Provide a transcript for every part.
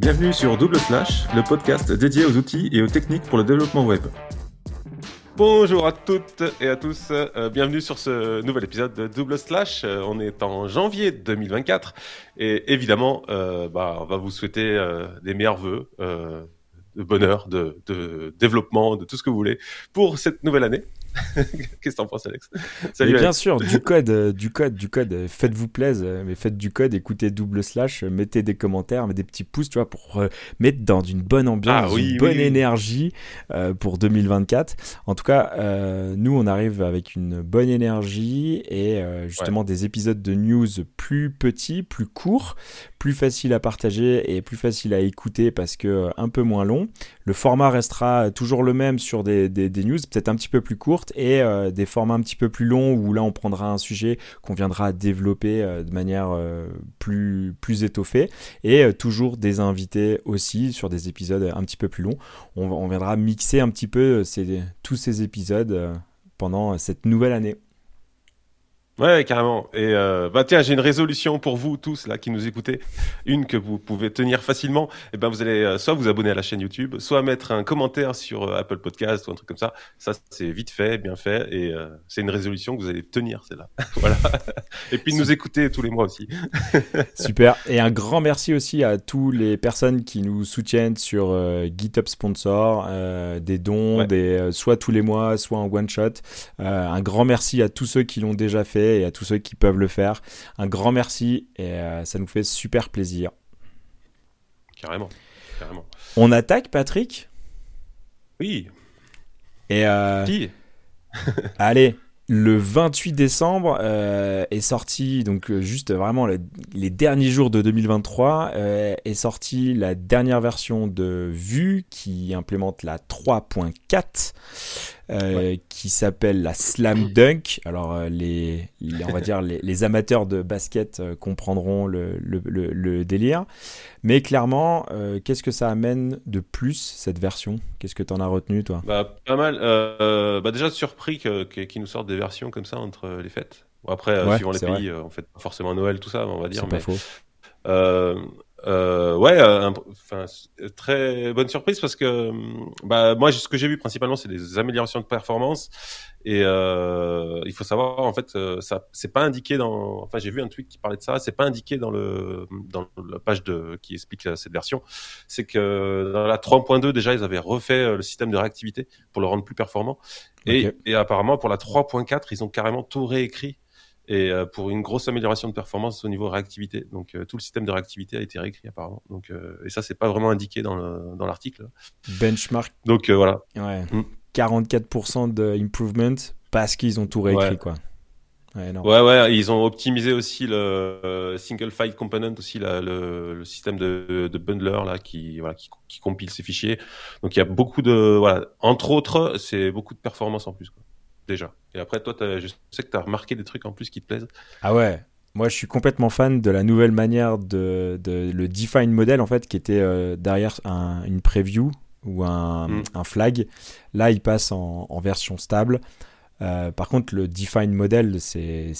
Bienvenue sur Double Slash, le podcast dédié aux outils et aux techniques pour le développement web. Bonjour à toutes et à tous, euh, bienvenue sur ce nouvel épisode de Double Slash. Euh, on est en janvier 2024 et évidemment, euh, bah, on va vous souhaiter des meilleurs voeux de bonheur, de, de, développement, de tout ce que vous voulez pour cette nouvelle année. Qu'est-ce que t'en penses, Alex? Salut, Bien sûr, du code, euh, du code, du code. Faites-vous plaisir, euh, mais faites du code, écoutez double slash, euh, mettez des commentaires, mettez des petits pouces, tu vois, pour mettre dans une bonne ambiance, ah une bonne énergie pour 2024. En tout cas, nous, on arrive avec une bonne énergie et justement des épisodes de news plus petits, plus courts, plus faciles à partager et plus faciles à écouter parce que un peu moins long. Le format restera toujours le même sur des, des news, peut-être un petit peu plus court et euh, des formats un petit peu plus longs où là on prendra un sujet qu'on viendra développer euh, de manière euh, plus, plus étoffée et toujours des invités aussi sur des épisodes un petit peu plus longs. On, viendra mixer un petit peu tous ces épisodes pendant cette nouvelle année. Ouais, carrément. Et euh, bah tiens, j'ai une résolution pour vous tous là qui nous écoutez, une que vous pouvez tenir facilement. Et eh ben vous allez euh, soit vous abonner à la chaîne YouTube, soit mettre un commentaire sur euh, Apple Podcast ou un truc comme ça. Ça c'est vite fait, bien fait, et euh, c'est une résolution que vous allez tenir, c'est là. voilà. Et puis nous écouter tous les mois aussi. Super. Et un grand merci aussi à tous les personnes qui nous soutiennent sur GitHub Sponsor, des dons, des soit tous les mois, soit en one shot. un grand merci à tous ceux qui l'ont déjà fait et à tous ceux qui peuvent le faire. Un grand merci et euh, ça nous fait super plaisir. Carrément. Carrément. On attaque, Patrick? Oui. Et euh, Qui? Allez, le 28 décembre euh, est sorti, donc juste vraiment les derniers jours de 2023, est sortie la dernière version de Vue qui implémente la 3.4. Euh, qui s'appelle la Slam Dunk. Alors, euh, les, on va dire les, amateurs de basket euh, comprendront le, le, délire. Mais clairement, qu'est-ce que ça amène de plus, cette version? Qu'est-ce que tu en as retenu, toi? Bah, Pas mal. bah, déjà, surpris qu'ils nous sortent des versions comme ça entre les fêtes. Bon, après, suivant les pays, on fait pas forcément Noël, tout ça, on va dire. C'est pas faux. Euh, ouais, euh, enfin très bonne surprise parce que bah moi ce que j'ai vu principalement c'est des améliorations de performance et euh, il faut savoir en fait euh, ça c'est pas indiqué dans enfin j'ai vu un tweet qui parlait de ça c'est pas indiqué dans le dans la page de qui explique cette version. C'est que dans la 3.2 déjà ils avaient refait le système de réactivité pour le rendre plus performant et, et apparemment pour la 3.4 ils ont carrément tout réécrit et euh, pour une grosse amélioration de performance au niveau réactivité. Donc euh, tout le système de réactivité a été réécrit apparemment. Donc euh, et ça c'est pas vraiment indiqué dans l'article. Benchmark. Donc voilà. Ouais. 44% mm. de improvement parce qu'ils ont tout réécrit quoi. Ouais, ouais, ouais, ils ont optimisé aussi le single file component aussi le, système de, de, bundler là qui voilà qui, qui compile ces fichiers. Donc il y a beaucoup de voilà entre autres c'est beaucoup de performance en plus quoi déjà. Et après, toi, je sais que tu as remarqué des trucs en plus qui te plaisent. Ah ouais moi, je suis complètement fan de la nouvelle manière de, de le define model en fait, qui était euh, derrière une preview ou un, mm. un, flag. Là, il passe en, en version stable. Euh, par contre, le define model, c'est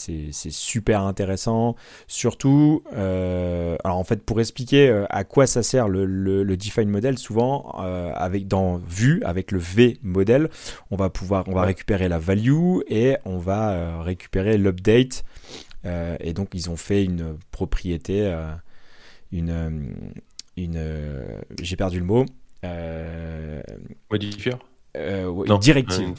super intéressant. Surtout, euh, alors en fait, pour expliquer euh, à quoi ça sert le, le, define model, souvent, avec, dans Vue, avec le V model, on va pouvoir, on va récupérer la value et on va récupérer l'update. et donc, ils ont fait une propriété, une, une, j'ai perdu le mot. Modifier euh, une directive,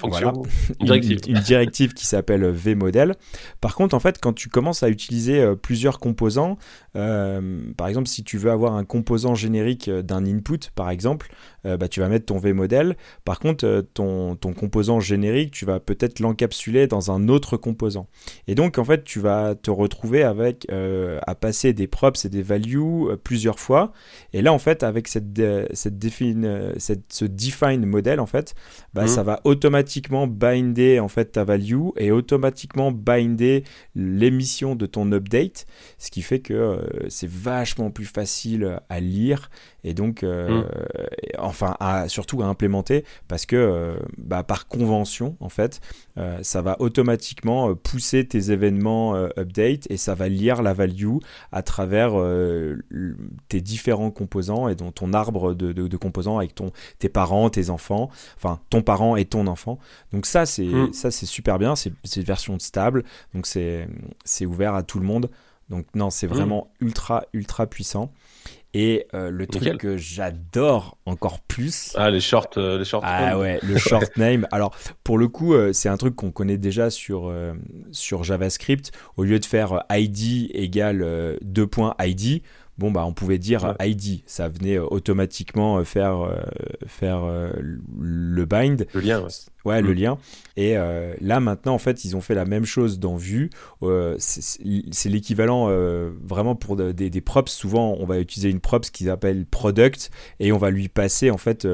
une, directive. qui s'appelle vmodel. Par contre, en fait, quand tu commences à utiliser euh, plusieurs composants, euh, par exemple, si tu veux avoir un composant générique d'un input, par exemple, bah, tu vas mettre ton vmodel. Par contre, ton, ton composant générique, tu vas peut-être l'encapsuler dans un autre composant. Et donc, en fait, tu vas te retrouver avec à passer des props et des values plusieurs fois. Et là, en fait, avec cette, cette, défine, cette ce define model, en fait, bah, ça mmh. va automatiquement binder en fait ta value et automatiquement binder l'émission de ton update, ce qui fait que euh, c'est vachement plus facile à lire et donc euh, mmh. Enfin à, surtout à implémenter parce que euh, bah, par convention en fait ça va automatiquement pousser tes événements update et ça va lire la value à travers tes différents composants et donc ton arbre de, de, de composants avec ton, tes parents, tes enfants, enfin ton parent et ton enfant. Donc ça c'est mm. ça c'est super bien, c'est une version stable, donc c'est c'est ouvert à tout le monde. Donc non, c'est mm. vraiment ultra ultra puissant. Et euh, le truc que j'adore encore plus. Ah, les short, euh, les short Ah ouais, le short name. Alors, pour le coup, euh, c'est un truc qu'on connaît déjà sur, sur JavaScript. Au lieu de faire ID égale 2 points ID, bon bah on pouvait dire ID, ça venait euh, automatiquement euh, faire euh, faire le bind, le lien, ouais, le mm. lien. Et là maintenant en fait ils ont fait la même chose dans Vue. c'est l'équivalent vraiment pour des, des, props. Souvent on va utiliser une props qui s'appelle product et on va lui passer en fait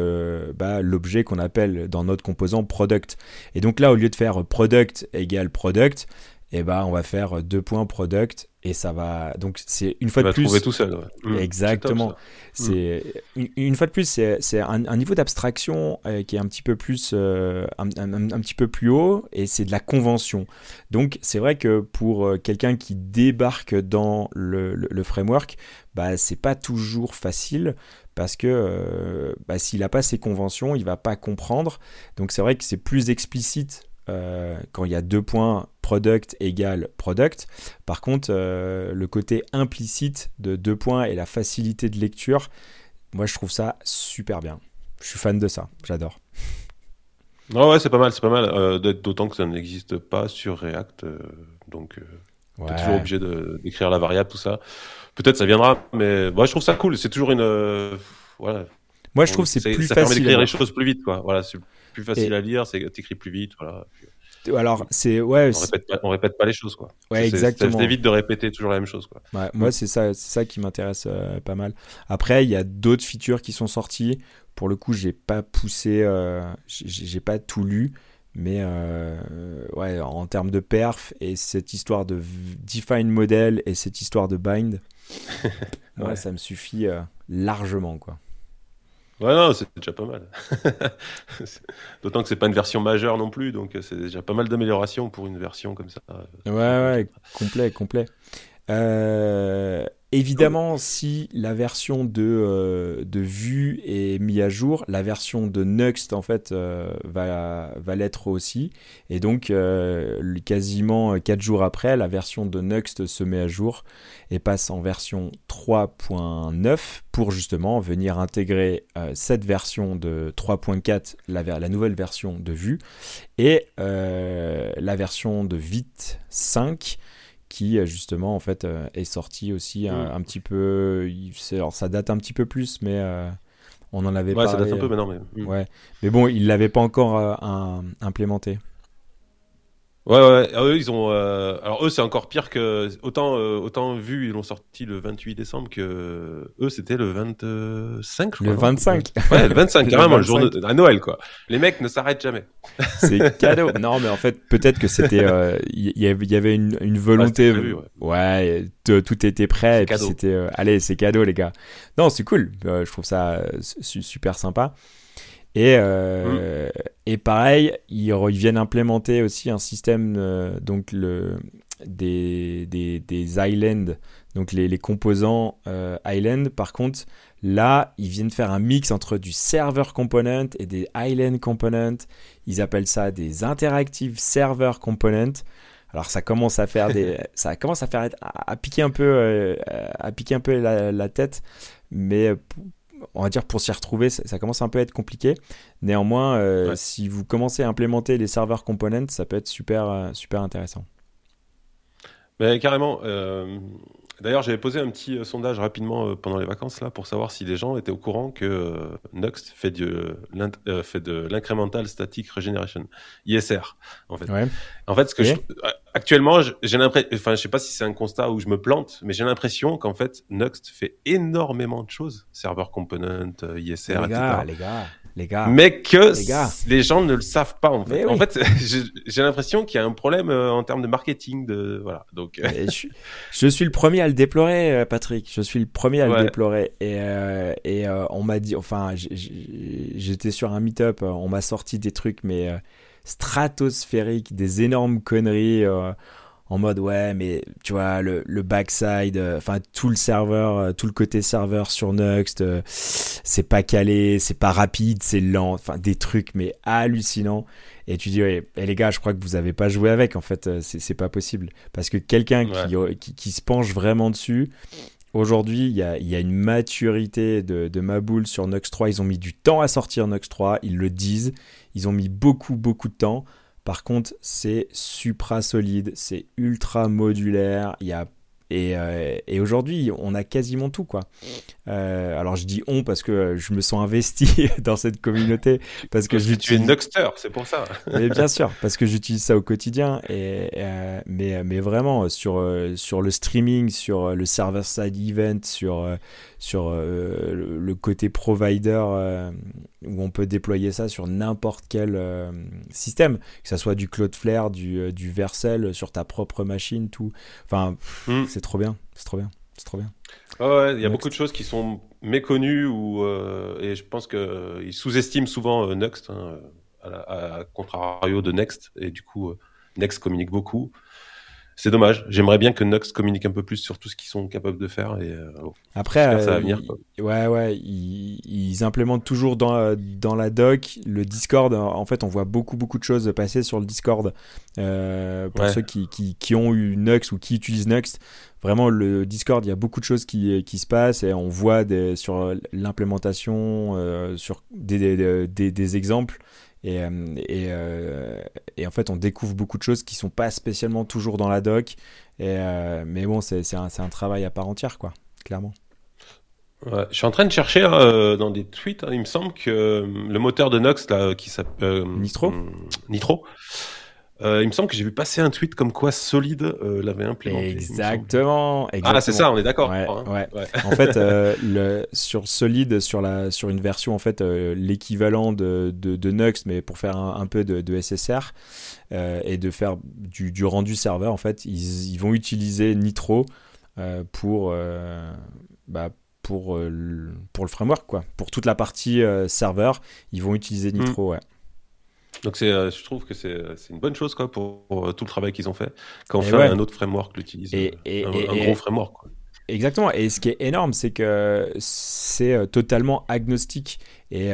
bah, l'objet qu'on appelle dans notre composant product. Et donc là au lieu de faire product égale product et eh ben on va faire deux points product et ça va donc c'est une fois de plus trouver tout seul mmh. exactement. c'est une, fois de plus c'est un, niveau d'abstraction euh, qui est un petit peu plus euh, un, petit peu plus haut et c'est de la convention. Donc c'est vrai que pour euh, quelqu'un qui débarque dans le, le, framework bah c'est pas toujours facile parce que bah, s'il n'a pas ces conventions il va pas comprendre. Donc c'est vrai que c'est plus explicite euh, quand il y a deux points product égale product. Par contre, euh, le côté implicite de deux points et la facilité de lecture, moi je trouve ça super bien. Je suis fan de ça, j'adore. Non, ouais, c'est pas mal, c'est pas mal. Euh, d'autant que ça n'existe pas sur React, donc tu es toujours obligé d'écrire la variable, tout ça. Peut-être ça viendra, mais moi je trouve ça cool. C'est toujours une, voilà. Moi je trouve c'est plus ça facile. Ça permet d'écrire les choses plus vite, quoi. Voilà, plus facile à lire, c'est t'écris plus vite, voilà. Alors c'est ouais. On répète, pas, répète pas les choses quoi. Ouais exactement. Ça évite de répéter toujours la même chose quoi. Ouais, moi c'est ça, c'est ça qui m'intéresse euh, pas mal. Après il y a d'autres features qui sont sorties. Pour le coup j'ai pas poussé, euh, j'ai pas tout lu, mais euh, ouais en termes de perf et cette histoire de define model et cette histoire de bind, ouais. ça me suffit largement quoi. Ouais, non, c'est déjà pas mal. D'autant que c'est pas une version majeure non plus, donc c'est déjà pas mal d'améliorations pour une version comme ça. Ouais, ouais, complet, complet. Euh, évidemment, si la version de, euh, de Vue est mise à jour, la version de Next en fait euh, va, va l'être aussi. Et donc, quasiment 4 jours après, la version de Next se met à jour et passe en version 3.9 pour justement venir intégrer cette version de 3.4, la, la, nouvelle version de Vue, et la version de Vite 5 qui euh, justement en fait euh, est sorti aussi un, mm. petit peu. Alors ça date un petit peu plus, mais euh, on en avait ouais, ça date un peu maintenant, mais. Mm. Ouais, mais bon, il l'avait pas encore implémenté. Ouais, ouais, ah, eux, ils ont. Euh, alors, eux, c'est encore pire que. Autant, euh, autant vu, ils l'ont sorti le 28 décembre que. Eux, c'était le 25, je crois. Le 25 Ouais, le 25, carrément, le, jour de... à Noël, quoi. Les mecs ne s'arrêtent jamais. c'est cadeau. non, mais en fait, peut-être que c'était. Il euh, y, avait une, une volonté. Ouais, tout était prêt. Et puis c'était. allez, c'est cadeau, les gars. Non, c'est cool. je trouve ça super sympa. Et, euh, mm. et pareil, ils, viennent implémenter aussi un système, euh, donc le, des, des, des islands, donc les, les composants euh, island. Par contre, là, ils viennent faire un mix entre du server component et des island component. Ils appellent ça des interactive server component. Alors ça commence à faire des, ça commence à faire à, piquer un peu, à piquer un peu la, la tête, mais on va dire pour s'y retrouver, ça, commence un peu à être compliqué. Néanmoins, euh, si vous commencez à implémenter les serveurs components, ça peut être super, euh, super intéressant. Mais carrément. Euh, D'ailleurs, j'avais posé un petit euh, sondage rapidement euh, pendant les vacances là pour savoir si les gens étaient au courant que euh, Nuxt fait, de l'incremental static regeneration, ISR en fait. En fait, ce que actuellement, j'ai l'impression, enfin, je sais pas si c'est un constat où je me plante, mais j'ai l'impression qu'en fait Nuxt fait énormément de choses, server component, ISR, les gars, Les gars. Les gars. Mais que les, gens ne le savent pas en fait. En fait, j'ai l'impression qu'il y a un problème euh, en termes de marketing. De voilà. Donc. je, suis le premier à le déplorer, euh, Patrick. Je suis le premier à le déplorer. Et, euh, et on m'a dit, enfin, j'étais sur un meet-up, on m'a sorti des trucs mais stratosphériques, des énormes conneries en mode ouais mais tu vois le, le backside euh, enfin tout le serveur euh, tout le côté serveur sur Nuxt euh, c'est pas calé c'est pas rapide c'est lent enfin des trucs mais hallucinants et tu dis ouais, les gars je crois que vous avez pas joué avec en fait c'est pas possible parce que quelqu'un qui, qui, se penche vraiment dessus Aujourd'hui, il y a, y a, une maturité de, de Maboul sur Nux 3. Ils ont mis du temps à sortir Nux 3, ils le disent. Ils ont mis beaucoup, beaucoup de temps. Par contre, c'est supra solide, c'est ultra modulaire, il y a euh, et, aujourd'hui, on a quasiment tout, quoi. Euh, alors, je dis on parce que je me sens investi dans cette communauté. Parce que, je tu es Nuxter, c'est pour ça. mais bien sûr, parce que j'utilise ça au quotidien. Et, euh, mais, mais vraiment, sur, sur le streaming, sur le server-side event, sur, sur le côté provider, où on peut déployer ça sur n'importe quel système, que ce soit du Cloudflare, du, du Vercel, sur ta propre machine, tout. Enfin, hmm. c'est trop bien, c'est trop bien, c'est trop bien. ouais, il y a beaucoup de choses qui sont méconnues ou euh, et je pense qu'ils sous-estiment souvent euh, Next, hein, à, contrario de Next, et du coup euh, Next communique beaucoup c'est dommage. J'aimerais bien que Nox communique un peu plus sur tout ce qu'ils sont capables de faire. Et, euh, Après, ça va venir, ouais, ouais, ils, implémentent toujours dans, dans la doc le Discord. En fait, on voit beaucoup, beaucoup de choses passer sur le Discord. Euh, pour ceux qui, qui, qui, ont eu Nux ou qui utilisent Nux, vraiment le Discord, il y a beaucoup de choses qui, qui se passent et on voit des, sur l'implémentation, euh, sur des, des, des, des exemples. Et, euh, et, euh, et, en fait, on découvre beaucoup de choses qui sont pas spécialement toujours dans la doc. Et, euh, mais bon, c'est un, un, travail à part entière, quoi, clairement. je suis en train de chercher hein, dans des tweets. Hein, il me semble que le moteur de Nox, là, qui s'appelle Nitro, Nitro euh, il me semble que j'ai vu passer un tweet comme quoi Solid euh, l'avait implémenté. Exactement, Ah, c'est ça, on est d'accord. Ouais, ouais. en fait, euh, le, sur Solid, sur, la, sur une version, en fait, l'équivalent de, de, de, Nux, mais pour faire un, un peu de, de SSR et de faire du, du, rendu serveur, en fait, ils, ils vont utiliser Nitro pour, bah, pour, pour le framework, quoi. Pour toute la partie serveur, ils vont utiliser hmm. Nitro, ouais. Donc c'est, euh, je trouve que c'est, euh, c'est une bonne chose quoi pour, euh, tout le travail qu'ils ont fait. Quand fait un autre framework l'utilise, et, un, gros framework. Quoi. Exactement. Et ce qui est énorme, c'est que c'est totalement agnostique et,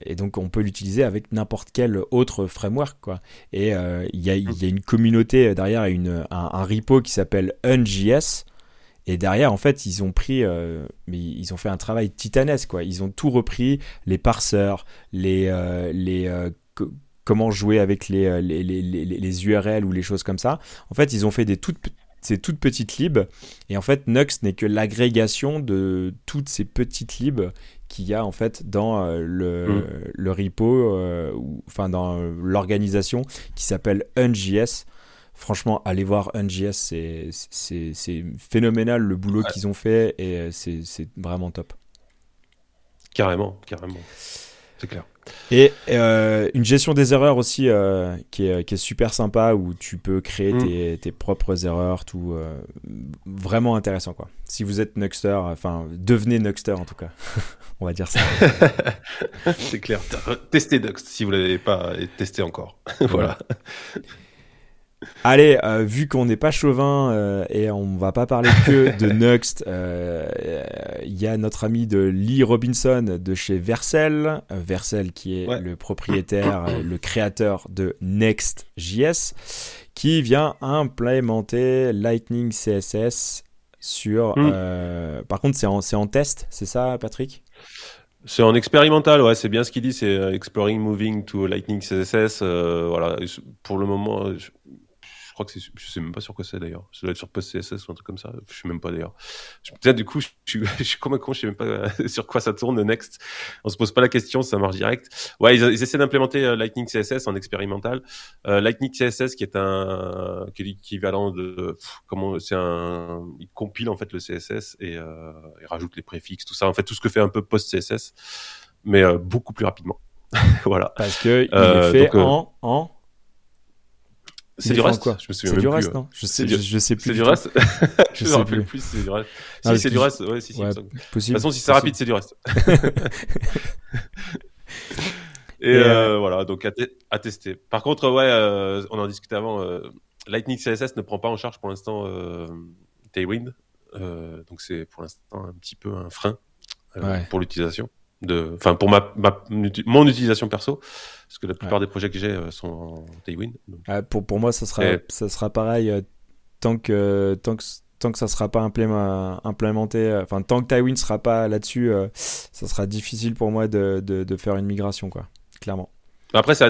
et, donc on peut l'utiliser avec n'importe quel autre framework quoi. Et il y, a, y, a une communauté derrière, une, un, un repo qui s'appelle UnJS. Et derrière, en fait, ils ont pris, mais ils ont fait un travail titanesque, quoi. Ils ont tout repris, les parseurs, les, les comment jouer avec euh, les, les, les, les, URL ou les choses comme ça. En fait, ils ont fait des toutes, ces toutes petites libs. Et en fait, Nux n'est que l'agrégation de toutes ces petites libs qu'il y a en fait dans euh, le, mm. le, repo, euh, ou, enfin dans l'organisation qui s'appelle UnJS. Franchement, allez voir UnJS, c'est phénoménal le boulot qu'ils ont fait et c'est vraiment top. Carrément, carrément. C'est clair. Et euh, une gestion des erreurs aussi euh, qui, est, qui, est, super sympa où tu peux créer mm. tes, tes, propres erreurs, tout euh, vraiment intéressant quoi. Si vous êtes Nuxter, enfin devenez Nuxter en tout cas, on va dire ça. C'est clair. Testez Nux si vous l'avez pas testé encore. voilà. Allez, euh, vu qu'on n'est pas chauvin euh, et on va pas parler que de Nuxt, il euh, y a notre ami de Lee Robinson de chez Vercel, Vercel qui est le propriétaire, le créateur de Next.js, qui vient implémenter Lightning CSS sur. Hmm. par contre, c'est en, en test, c'est ça, Patrick? C'est en expérimental, ouais, c'est bien ce qu'il dit, c'est Exploring Moving to Lightning CSS. voilà, pour le moment, crois que c'est, je sais même pas sur quoi c'est d'ailleurs. Ça doit être sur PostCSS ou un truc comme ça. Je sais même pas d'ailleurs. Peut-être du coup, je, je, suis comme un con, je sais même pas euh, sur quoi ça tourne Next. On se pose pas la question, ça marche direct. Ouais, ils, essaient d'implémenter euh, Lightning CSS en expérimental. Euh, Lightning CSS qui est un, qui est l'équivalent de, comment, c'est un, il compile en fait le CSS et euh, il rajoute les préfixes, tout ça. En fait, tout ce que fait un peu PostCSS. mais beaucoup plus rapidement. voilà. Parce que il est fait en, en c'est du reste quoi? Je me souviens C'est du reste, non? Je sais, je, sais plus. C'est du reste Je, sais plus. plus c'est du reste. si, c'est du reste. Ouais, si, si. de toute façon, si c'est rapide, c'est du reste. Et euh, voilà, donc à, tester. Par contre, ouais, euh, on en discutait avant. Euh, Lightning CSS ne prend pas en charge pour l'instant Tailwind. donc c'est pour l'instant un petit peu un frein pour l'utilisation de, enfin pour ma, mon utilisation perso, parce que la plupart des projets que j'ai euh, sont en Tailwind. Ah, pour, pour moi, ça sera, ça sera pareil euh, tant que tant que tant que ça sera pas implémenté, euh, enfin tant que Tailwind sera pas là-dessus, ça sera difficile pour moi de, de, faire une migration, quoi, clairement. Après, c'est,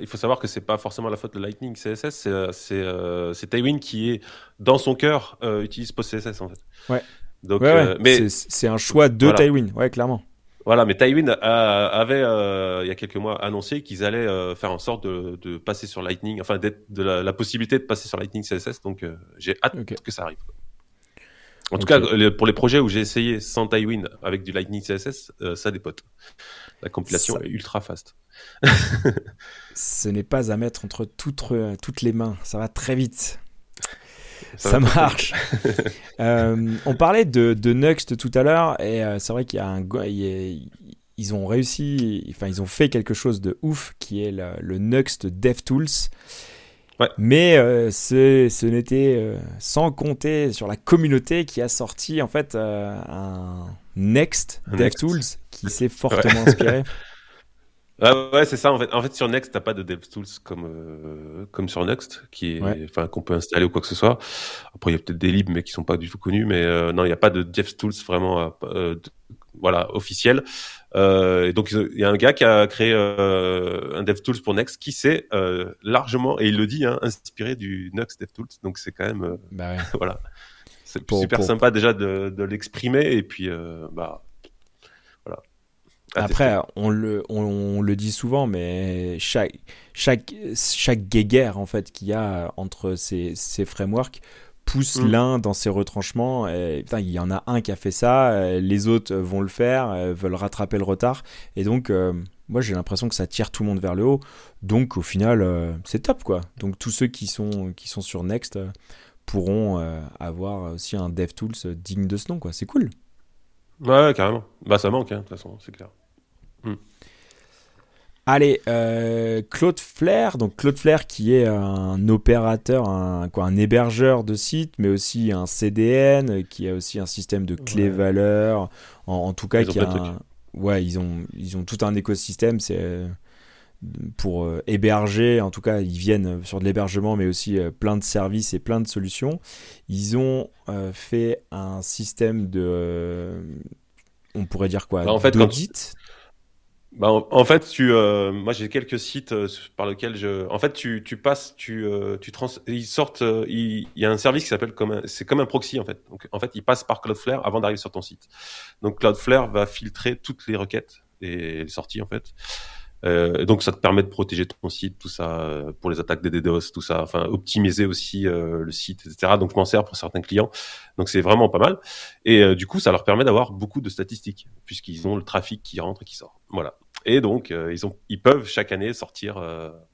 il faut savoir que c'est pas forcément la faute de Lightning CSS, c'est, c'est, Tailwind qui est dans son cœur utilise PostCSS en fait. Ouais. Donc, mais c'est, un choix de Tailwind, ouais, clairement. Voilà, mais Tailwind avait euh, il y a quelques mois annoncé qu'ils allaient euh, faire en sorte de, passer sur Lightning, enfin de la, possibilité de passer sur Lightning CSS. Donc euh, j'ai hâte que ça arrive. En tout cas, pour les projets où j'ai essayé sans Tailwind avec du Lightning CSS, ça dépote. La compilation est ultra fast. Ce n'est pas à mettre entre toutes, toutes les mains. Ça va très vite. Ça, marche. Euh, on parlait de, de, Nuxt tout à l'heure et euh, c'est vrai qu'il y a un ils ont réussi, enfin ils ont fait quelque chose de ouf qui est le, le Nuxt DevTools. Ouais. Mais euh, ce n'était sans compter sur la communauté qui a sorti en fait un Next DevTools qui s'est fortement inspiré. Ah ouais, c'est ça en fait. En fait, sur Next, t'as pas de DevTools comme euh, comme sur Next, qui est, enfin, qu'on peut installer ou quoi que ce soit. Après, il y a peut-être des libs, mais qui sont pas du tout connus. Mais euh, non, il n'y a pas de DevTools vraiment, euh, voilà, officiel. et donc, il y a un gars qui a créé un DevTools pour Next, qui s'est largement, et il le dit, hein, inspiré du Next DevTools. Donc, c'est quand même, bah voilà, c'est super sympa déjà de, de l'exprimer. Et puis, bah après, on le, on, le dit souvent, mais chaque, chaque, chaque guéguerre en fait qu'il y a entre ces, ces frameworks pousse mm. l'un dans ses retranchements. Et, il y en a un qui a fait ça, euh, les autres vont le faire, euh, veulent rattraper le retard. Et donc, euh, moi j'ai l'impression que ça tire tout le monde vers le haut. Donc au final, c'est top quoi. Donc tous ceux qui sont, qui sont sur Next pourront avoir aussi un DevTools digne de ce nom quoi. C'est cool. Ouais, carrément. Bah ça manque, hein, de toute façon, c'est clair. Hmm. Allez, euh, Claude Flair, donc Claude Flair qui est un opérateur, un, quoi, un hébergeur de site, mais aussi un CDN, qui a aussi un système de clés valeurs, en, tout cas, qui a ouais, ils ont, ils ont tout un écosystème, c'est euh, pour euh, héberger, en tout cas, ils viennent sur de l'hébergement, mais aussi plein de services et plein de solutions. Ils ont fait un système de, on pourrait dire quoi, bah, en fait, d'audit bah, en, fait, tu, euh, moi j'ai quelques sites euh, par lesquels je. En fait, tu, tu passes, tu, euh, tu trans. Ils sortent. il, y a un service qui s'appelle comme c'est comme un proxy en fait. Donc en fait, il passe par Cloudflare avant d'arriver sur ton site. Donc Cloudflare va filtrer toutes les requêtes et les sorties en fait. Euh, donc ça te permet de protéger ton site, tout ça, euh, pour les attaques des DDoS, tout ça, enfin optimiser aussi euh, le site, etc. Donc je m'en sers pour certains clients. Donc c'est vraiment pas mal. Et du coup, ça leur permet d'avoir beaucoup de statistiques, puisqu'ils ont le trafic qui rentre et qui sort. Voilà. Et donc ils ont, ils peuvent chaque année sortir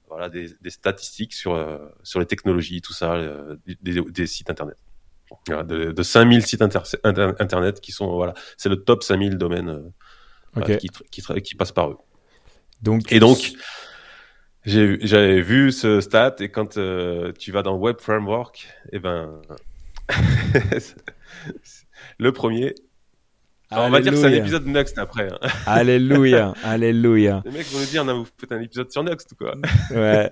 voilà des, des, statistiques sur sur les technologies, tout ça, des, des, sites internet. de, de 5000 sites internet qui sont voilà, c'est le top 5000 domaines qui, qui, qui passent par eux. Donc, et donc, j'avais vu ce stat et quand euh, tu vas dans Web Framework, et eh ben, le premier. On va dire que c'est un épisode de Next après. Hein. Alléluia, alléluia. Les mecs vont nous dire, non, vous faites un épisode sur Next, quoi. ouais.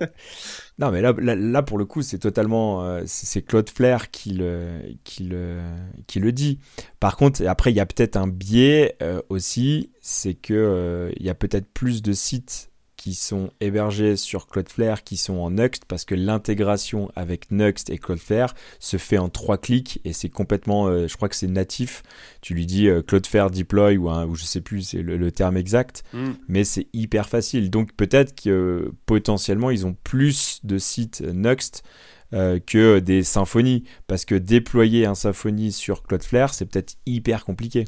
Non, mais là, là, pour le coup, c'est totalement, euh, c'est Claude Flair qui le, qui le, qui le dit. Par contre, après, il y a peut-être un biais euh, aussi, c'est que euh, il y a peut-être plus de sites qui sont hébergés sur Cloudflare qui sont en Nuxt parce que l'intégration avec Nuxt et Cloudflare se fait en trois clics et c'est complètement, euh, je crois que c'est natif. Tu lui dis euh, Cloudflare deploy ou, ou je sais plus c'est le, terme exact, mm. mais c'est hyper facile. Donc peut-être que potentiellement ils ont plus de sites Nuxt que des symphonies parce que déployer un Symfony sur Cloudflare c'est peut-être hyper compliqué.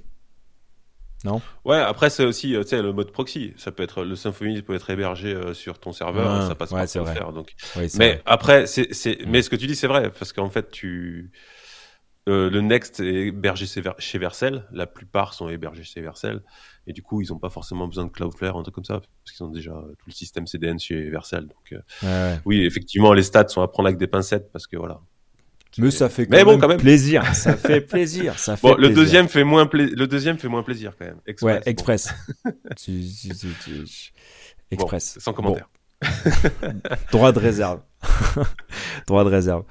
Non Ouais, après c'est aussi tu sais le mode proxy, ça peut être le Symfony peut être hébergé sur ton serveur, ça passe ouais, par faire donc. mais après c'est mm. mais ce que tu dis c'est vrai parce qu'en fait tu euh, le Next est hébergé chez Vercel. La plupart sont hébergés chez Vercel. Et du coup, ils n'ont pas forcément besoin de Cloudflare, un truc comme ça, parce qu'ils ont déjà tout le système CDN chez Vercel. Donc, euh, oui, effectivement, les stats sont à prendre avec des pincettes, parce que voilà. Mais ça fait quand, même, plaisir. ça fait plaisir. Ça fait le deuxième fait moins le deuxième fait moins plaisir quand même. Express, ouais, Express. Express. sans commentaire. Droit de réserve. Droit de réserve.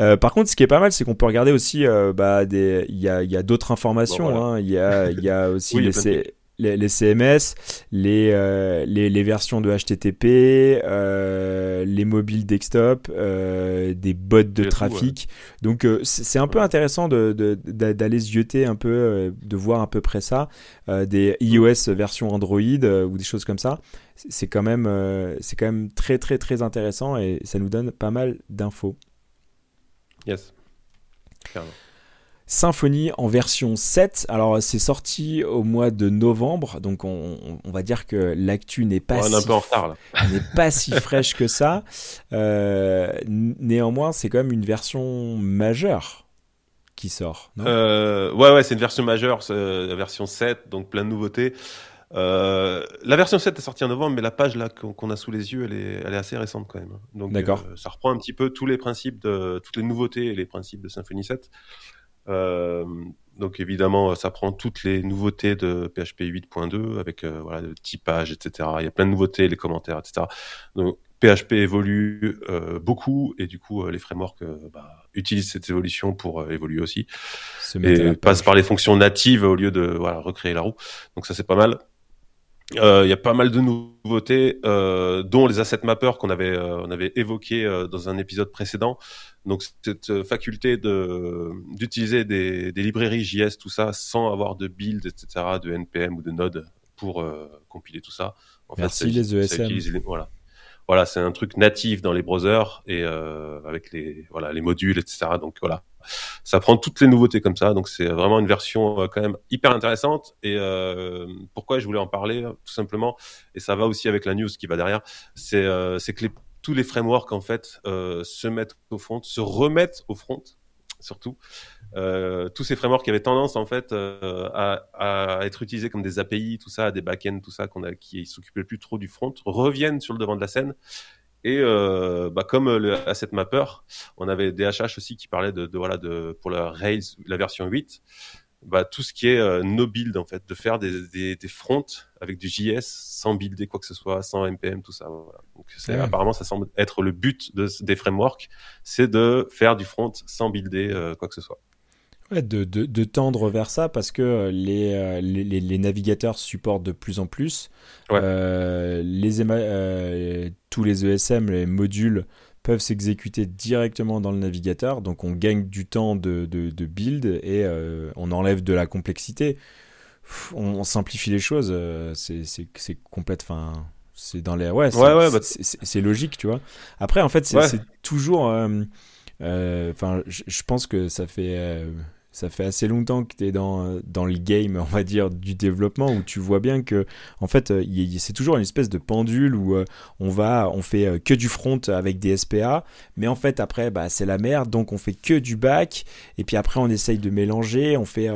Euh, par contre, ce qui est pas mal, c'est qu'on peut regarder aussi, euh, bah, des, il y a, y a d'autres informations. hein. Il y a, il y a aussi les, les, CMS, les, euh, les, les, versions de HTTP, euh, les mobiles desktop, euh, des bots de trafic. Donc c'est un peu intéressant d'aller se un peu, de voir à peu près ça, des iOS version Android ou des choses comme ça. C'est quand même c'est quand même très très très intéressant et ça nous donne pas mal d'infos. Yes. Symfony en version 7. Alors c'est sorti au mois de novembre, donc on, va dire que l'actu n'est pas, si, n'est pas si fraîche que ça. Euh, néanmoins, c'est quand même une version majeure qui sort. Euh, ouais, ouais, c'est une version majeure, la version 7, donc plein de nouveautés. Euh, la version 7 est sortie en novembre, mais la page là qu'on a sous les yeux, elle est, elle est assez récente quand même. Donc, ça reprend un petit peu tous les principes de toutes les nouveautés et les principes de Symfony 7. Euh, donc évidemment, ça prend toutes les nouveautés de PHP 8.2 avec euh, voilà, le typage, etc. Il y a plein de nouveautés, les commentaires, etc. Donc PHP évolue euh, beaucoup et du coup les frameworks bah, utilisent cette évolution pour évoluer aussi et passent par les fonctions natives au lieu de voilà, recréer la roue. Donc ça c'est pas mal. Il y a pas mal de nouveautés, dont les asset mappers qu'on avait on avait évoqué dans un épisode précédent. Donc cette euh, faculté de d'utiliser des, des, librairies JS, tout ça, sans avoir de build, etc., de npm ou de node pour euh, compiler tout ça. En Merci les ESM. voilà, voilà, c'est un truc natif dans les browsers et euh, avec les voilà les modules, etc. Donc voilà, ça prend toutes les nouveautés comme ça. Donc c'est vraiment une version quand même hyper intéressante. Et pourquoi je voulais en parler tout simplement, et ça va aussi avec la news qui va derrière, c'est c'est que les tous les frameworks en fait euh, se mettent au front, se remettent au front surtout. Euh, tous ces frameworks qui avaient tendance en fait euh, à, à, être utilisés comme des API, tout ça, des backends, tout ça, qu'on a, qui s'occupaient plus trop du front, reviennent sur le devant de la scène. Et euh, bah, comme le asset mapper, on avait DHH aussi qui parlait de, de voilà de pour la Rails, la version 8 bah, tout ce qui est euh, no build en fait, de faire des, des, des, fronts avec du JS sans builder quoi que ce soit, sans npm, tout ça. Voilà. Donc c'est apparemment ça semble être le but de, des frameworks, c'est de faire du front sans builder euh, quoi que ce soit. Ouais, de, de, de, tendre vers ça parce que euh, les, les, les, navigateurs supportent de plus en plus. Ouais. Euh, les, tous les ESM, les modules peuvent s'exécuter directement dans le navigateur. Donc on gagne du temps de, de, build et euh, on enlève de la complexité. On, simplifie les choses. Euh, c'est complète. Enfin, c'est dans les. Ouais, ouais, bah, c'est logique, tu vois. Après, en fait, c'est toujours. Euh, enfin, je pense que ça fait ça fait assez longtemps que tu es dans, dans le game, on va dire, du développement, où tu vois bien que, en fait, euh, c'est toujours une espèce de pendule où euh, on va, on fait euh, que du front avec des SPA, mais en fait, après, bah, c'est la merde, donc on fait que du back, et puis après, on essaye de mélanger, on fait,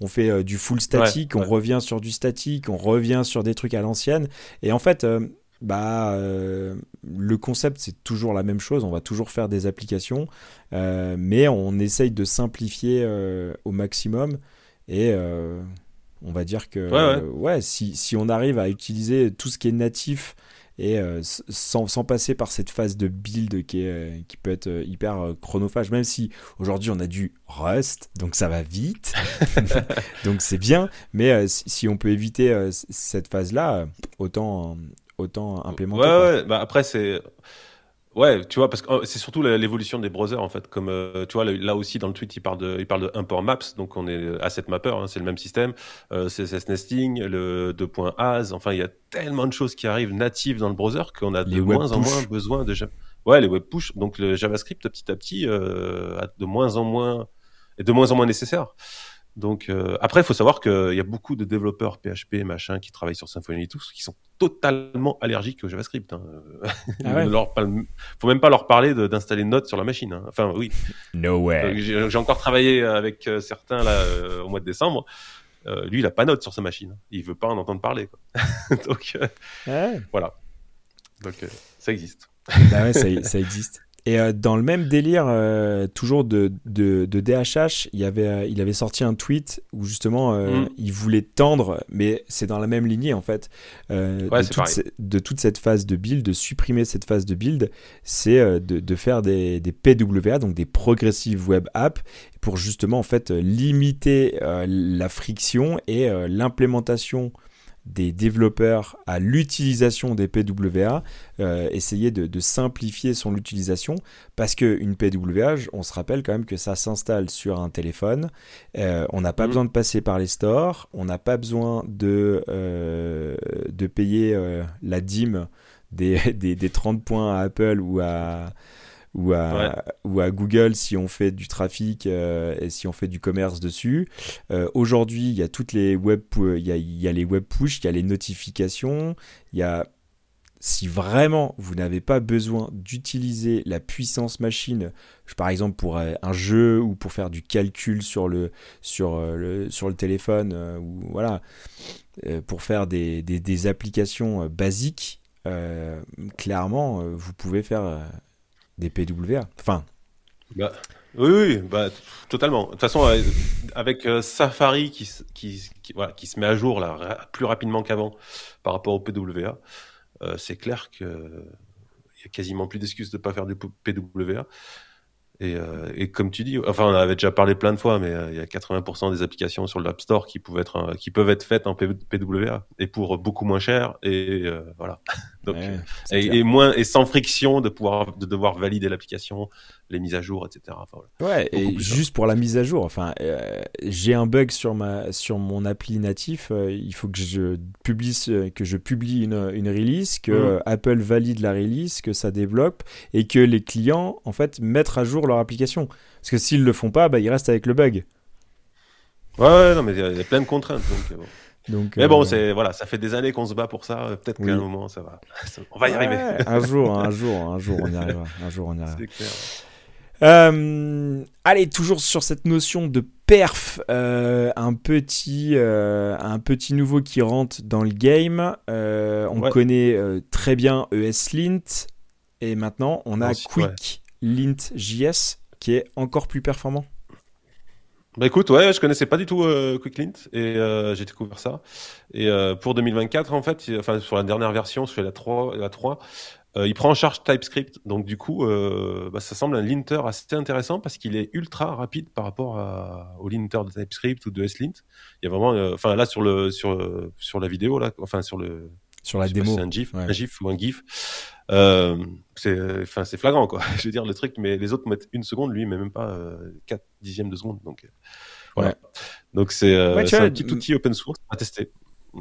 on fait du full statique, on revient sur du statique, on revient sur des trucs à l'ancienne, et en fait, bah, euh, le concept c'est toujours la même chose, on va toujours faire des applications, euh, mais on essaye de simplifier euh, au maximum. Et on va dire que ouais, si, si, on arrive à utiliser tout ce qui est natif et sans, sans, passer par cette phase de build qui, est, qui peut être hyper chronophage, même si aujourd'hui on a du Rust, donc ça va vite, donc c'est bien, mais si, si, on peut éviter cette phase-là, autant, autant implémenter. Ouais, ouais. Bah, après, c'est. Ouais, tu vois, parce que oh, c'est surtout l'évolution des browsers en fait. Comme euh, tu vois, là aussi dans le tweet, il parle de, il parle de import maps, donc on est asset mapper, hein, c'est le même système. Euh, CSS nesting, le 2.as, enfin il y a tellement de choses qui arrivent natives dans le browser qu'on a de moins en moins besoin de. Ouais, les web push, donc le JavaScript petit à petit euh, a de moins en moins est de moins en moins nécessaire. Donc euh, après, il faut savoir qu'il y a beaucoup de développeurs PHP machin qui travaillent sur Symfony tous qui sont totalement allergiques au JavaScript. Hein. Ah leur, faut même pas leur parler d'installer Node sur la machine. Hein. Enfin oui. No way. J'ai encore travaillé avec euh, certains là euh, au mois de décembre. lui, il a pas Node sur sa machine. Il veut pas en entendre parler. Donc voilà. Donc ça existe. Bah ouais, ça, ça existe. Et euh, dans le même délire, euh, toujours de, de, de, DHH, il, y avait, euh, il avait sorti un tweet où justement mm. il voulait tendre, mais c'est dans la même lignée en fait, de, toute de, toute cette phase de build, de supprimer cette phase de build, c'est de, faire des, des, PWA, donc des Progressive Web Apps, pour justement en fait limiter la friction et l'implémentation des développeurs à l'utilisation des PWA, euh, essayer de, simplifier son utilisation, parce qu'une PWA, on se rappelle quand même que ça s'installe sur un téléphone, euh, on n'a pas mmh. besoin de passer par les stores, on n'a pas besoin de, euh, de payer la dîme des, des, des 30 points à Apple ou à ou à, ou à Google si on fait du trafic euh, et si on fait du commerce dessus. Euh, aujourd'hui, il y a toutes les web, il y a, il y a les web push, il y a les notifications, il y a si vraiment vous n'avez pas besoin d'utiliser la puissance machine, par exemple pour euh, un jeu ou pour faire du calcul sur le, sur le, sur le téléphone, ou voilà, pour faire des, des, des applications basiques, clairement, vous pouvez faire des PWA. Enfin. Bah, oui, oui, bah, totalement. De toute façon, euh, avec euh, Safari qui, se met à jour là, plus rapidement qu'avant par rapport au PWA, euh, c'est clair qu'il y a quasiment plus d'excuses de ne pas faire du PWA. Et, et, comme tu dis, enfin, on avait déjà parlé plein de fois, mais il y a 80% des applications sur l'App Store qui peuvent être, qui peuvent être faites en PWA et pour beaucoup moins cher. Et voilà. Donc, et, moins et sans friction de pouvoir de devoir valider l'application, les mises à jour, etc. ouais, et juste pour la mise à jour, enfin, euh, j'ai un bug sur ma sur mon appli natif. Euh, il faut que je publie que je publie une, une release, que mmh. Apple valide la release, que ça développe et que les clients en fait mettent à jour leur application. Parce que s'ils le font pas, bah, ils restent avec le bug. Ouais, non, mais il y a plein de contraintes. Donc, bon mais bon, euh, c'est voilà, ça fait des années qu'on se bat pour ça. Peut-être qu'à un moment, ça va, on va y arriver. un jour, un jour, un jour, on y arrivera. Un jour, on y arrivera. Clair. Euh, allez, toujours sur cette notion de perf, euh, un petit, un petit nouveau qui rentre dans le game. on connaît très bien ESLint et maintenant on a QuickLint.js qui est encore plus performant. Bah écoute, ouais, je connaissais pas du tout euh, QuickLint et euh, j'ai découvert ça. Et euh, pour 2024, en fait, enfin sur la dernière version, sur la 3, la 3 il prend en charge TypeScript. Donc du coup, bah, ça semble un linter assez intéressant parce qu'il est ultra rapide par rapport à, au linter de TypeScript ou de SLint. Il y a vraiment, enfin là sur le sur sur la vidéo là, enfin sur le sur la démo, c'est un GIF, un GIF ou un GIF. Euh, c'est, enfin, c'est flagrant, quoi. Je veux dire, le truc, mais les autres mettent une seconde, lui, mais même pas euh, 4 dixièmes de seconde. Donc, euh, voilà. Donc, c'est, euh, un petit outil open source à tester.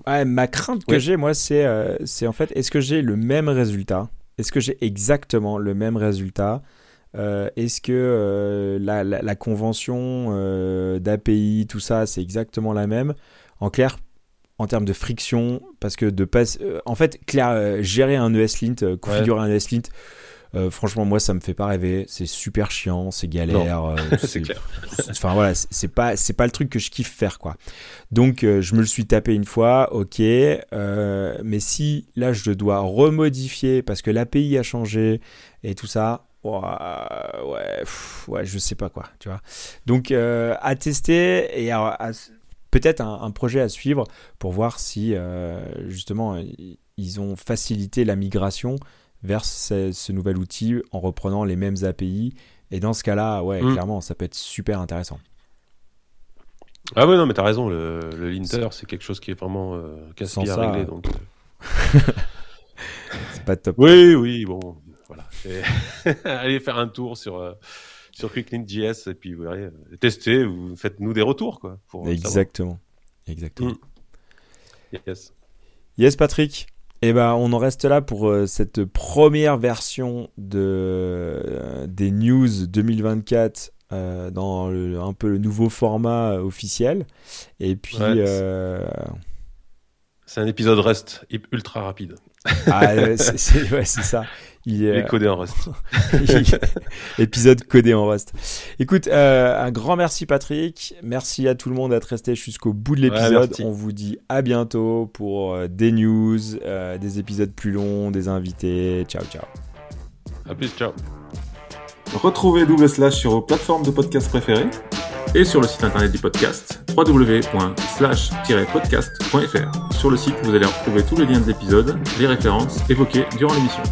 Ouais, ma crainte que j'ai, moi, c'est, c'est en fait, est-ce que j'ai le même résultat Est-ce que j'ai exactement le même résultat Est-ce que la, la, la, convention d'API, tout ça, c'est exactement la même? En clair, en termes de friction, parce que de passer. Euh, en fait, clair, euh, gérer un ESLint, euh, configurer un ESLint, franchement, moi, ça me fait pas rêver. C'est super chiant, c'est galère. c'est clair. Enfin voilà, c'est pas, c'est pas le truc que je kiffe faire, quoi. Donc, je me le suis tapé une fois, ok. mais si là, je dois remodifier parce que l'API a changé et tout ça, ouais, ouais, je sais pas quoi, tu vois. Donc, à tester et à, peut-être un, projet à suivre pour voir si euh, justement ils ont facilité la migration vers ce, nouvel outil en reprenant les mêmes API. Et dans ce cas-là, ouais, mm. clairement, ça peut être super intéressant. Ah ouais, non, mais t'as raison, le, linter, c'est quelque chose qui est vraiment euh, casse à régler. Donc, euh. c'est pas top. Oui, oui, bon, voilà. Allez faire un tour sur, euh, sur QuickLint.js et puis vous verrez, euh, testez, vous faites-nous des retours. Quoi, pour Exactement. Exactement. Mm. Yes. Yes, Patrick. Et eh ben, on en reste là pour euh, cette première version de, euh, des news 2024 dans un peu le nouveau format officiel. Et puis. C'est un épisode Rust ultra rapide. Ah, c'est ça. Il est codé en Rust. Épisode codé en Rust. Écoute, euh, un grand merci Patrick. Merci à tout le monde d'être resté jusqu'au bout de l'épisode. On vous dit à bientôt pour euh, des news, euh, des épisodes plus longs, des invités. Ciao, ciao. À plus, ciao. Retrouvez Double Slash sur vos plateformes de podcast préférées et sur le site internet du podcast www.slash-podcast.fr. Sur le site, vous allez retrouver tous les liens de l'épisode, les références évoquées durant l'émission.